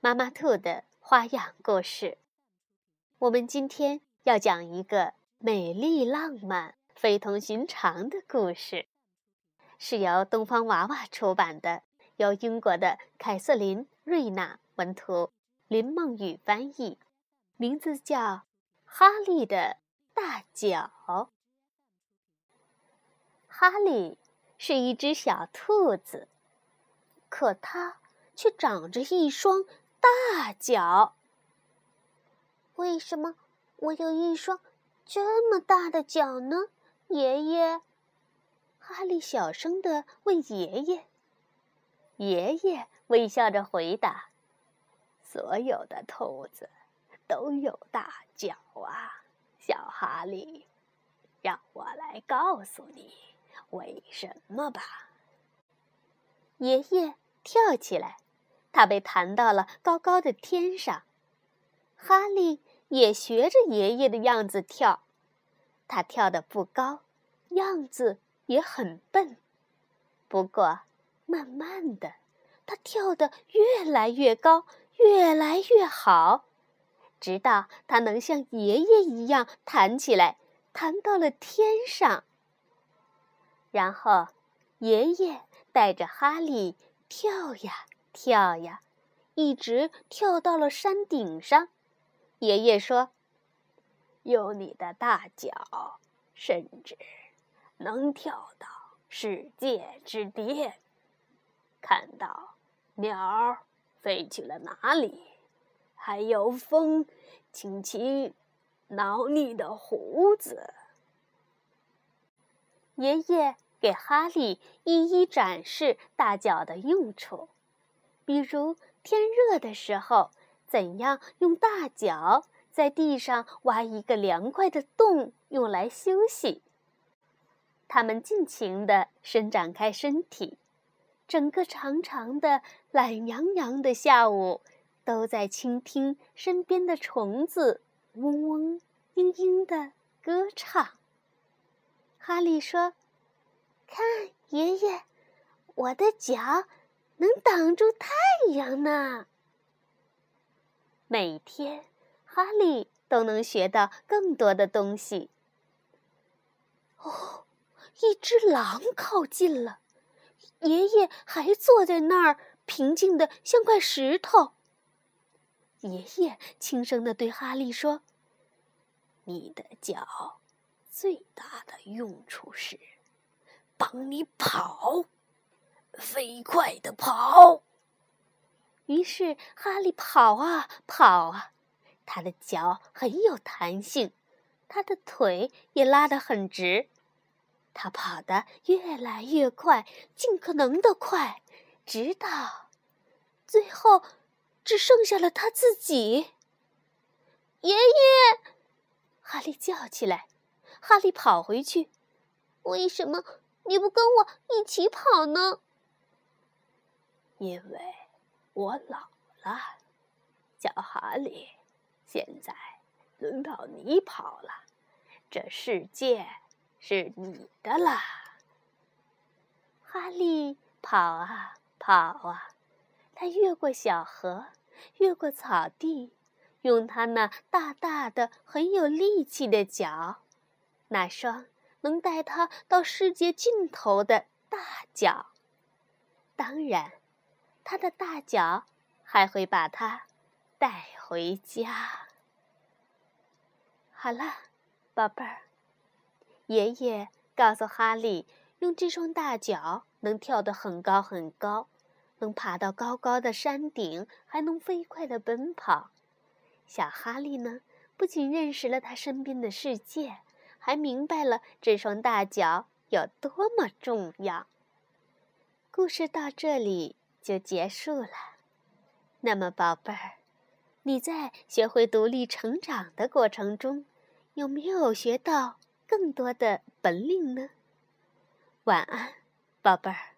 妈妈兔的花样故事。我们今天要讲一个美丽浪漫、非同寻常的故事，是由东方娃娃出版的，由英国的凯瑟琳·瑞纳文图，林梦雨翻译，名字叫《哈利的大脚》。哈利是一只小兔子。可它却长着一双大脚。为什么我有一双这么大的脚呢？爷爷，哈利小声的问爷爷。爷爷微笑着回答：“所有的兔子都有大脚啊，小哈利。让我来告诉你为什么吧。”爷爷跳起来，他被弹到了高高的天上。哈利也学着爷爷的样子跳，他跳得不高，样子也很笨。不过，慢慢的，他跳得越来越高，越来越好，直到他能像爷爷一样弹起来，弹到了天上。然后，爷爷。带着哈利跳呀跳呀，一直跳到了山顶上。爷爷说：“用你的大脚，甚至能跳到世界之巅。看到鸟飞去了哪里？还有风轻轻挠你的胡子。”爷爷。给哈利一一展示大脚的用处，比如天热的时候，怎样用大脚在地上挖一个凉快的洞用来休息。他们尽情地伸展开身体，整个长长的、懒洋洋的下午，都在倾听身边的虫子嗡嗡、嘤嘤的歌唱。哈利说。看，爷爷，我的脚能挡住太阳呢。每天，哈利都能学到更多的东西。哦，一只狼靠近了，爷爷还坐在那儿，平静的像块石头。爷爷轻声的对哈利说：“你的脚最大的用处是。”帮你跑，飞快的跑。于是哈利跑啊跑啊，他的脚很有弹性，他的腿也拉得很直。他跑得越来越快，尽可能的快，直到最后只剩下了他自己。爷爷，哈利叫起来。哈利跑回去，为什么？你不跟我一起跑呢？因为我老了，小哈利。现在轮到你跑了，这世界是你的啦。哈利跑啊跑啊，他越过小河，越过草地，用他那大大的、很有力气的脚，那双。能带他到世界尽头的大脚，当然，他的大脚还会把他带回家。好了，宝贝儿，爷爷告诉哈利，用这双大脚能跳得很高很高，能爬到高高的山顶，还能飞快的奔跑。小哈利呢，不仅认识了他身边的世界。还明白了这双大脚有多么重要。故事到这里就结束了。那么，宝贝儿，你在学会独立成长的过程中，有没有学到更多的本领呢？晚安，宝贝儿。